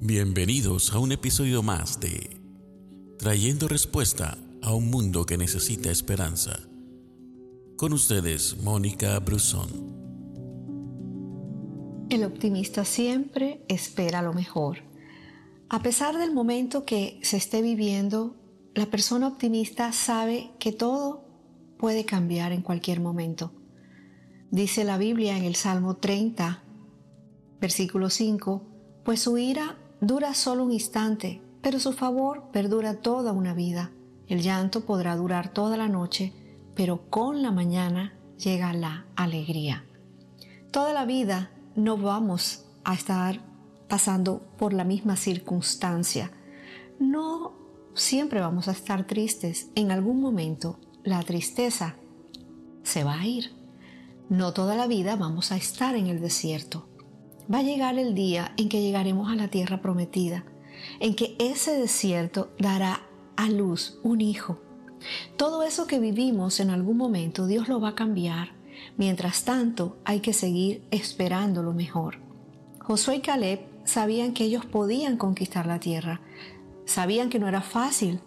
Bienvenidos a un episodio más de Trayendo Respuesta a un Mundo que Necesita Esperanza. Con ustedes, Mónica Brusón. El optimista siempre espera lo mejor. A pesar del momento que se esté viviendo, la persona optimista sabe que todo puede cambiar en cualquier momento. Dice la Biblia en el Salmo 30, versículo 5, pues su ira dura solo un instante, pero su favor perdura toda una vida. El llanto podrá durar toda la noche, pero con la mañana llega la alegría. Toda la vida no vamos a estar pasando por la misma circunstancia. No siempre vamos a estar tristes. En algún momento la tristeza se va a ir. No toda la vida vamos a estar en el desierto va a llegar el día en que llegaremos a la tierra prometida, en que ese desierto dará a luz un hijo. Todo eso que vivimos en algún momento Dios lo va a cambiar. Mientras tanto hay que seguir esperando lo mejor. Josué y Caleb sabían que ellos podían conquistar la tierra. Sabían que no era fácil,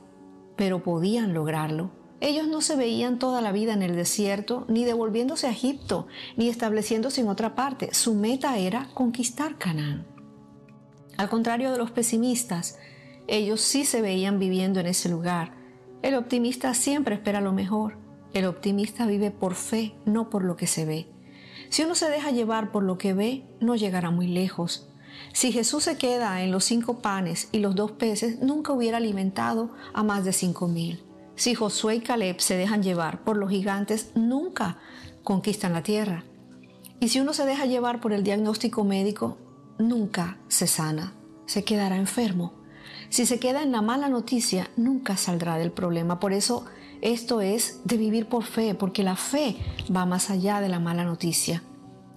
pero podían lograrlo. Ellos no se veían toda la vida en el desierto, ni devolviéndose a Egipto, ni estableciéndose en otra parte. Su meta era conquistar Canaán. Al contrario de los pesimistas, ellos sí se veían viviendo en ese lugar. El optimista siempre espera lo mejor. El optimista vive por fe, no por lo que se ve. Si uno se deja llevar por lo que ve, no llegará muy lejos. Si Jesús se queda en los cinco panes y los dos peces, nunca hubiera alimentado a más de cinco mil. Si Josué y Caleb se dejan llevar por los gigantes, nunca conquistan la tierra. Y si uno se deja llevar por el diagnóstico médico, nunca se sana, se quedará enfermo. Si se queda en la mala noticia, nunca saldrá del problema. Por eso esto es de vivir por fe, porque la fe va más allá de la mala noticia.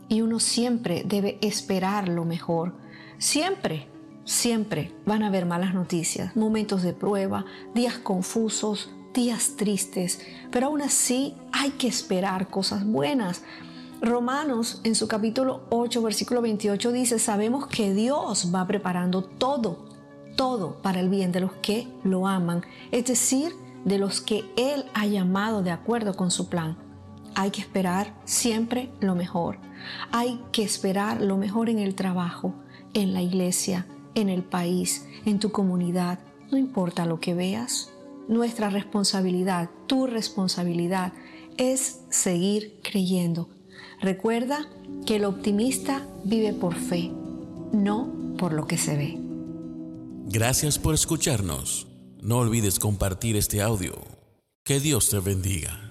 Y uno siempre debe esperar lo mejor. Siempre, siempre van a haber malas noticias, momentos de prueba, días confusos, días tristes, pero aún así hay que esperar cosas buenas. Romanos en su capítulo 8, versículo 28 dice, sabemos que Dios va preparando todo, todo para el bien de los que lo aman, es decir, de los que Él ha llamado de acuerdo con su plan. Hay que esperar siempre lo mejor. Hay que esperar lo mejor en el trabajo, en la iglesia, en el país, en tu comunidad. No importa lo que veas, nuestra responsabilidad, tu responsabilidad, es seguir creyendo. Recuerda que el optimista vive por fe, no por lo que se ve. Gracias por escucharnos. No olvides compartir este audio. Que Dios te bendiga.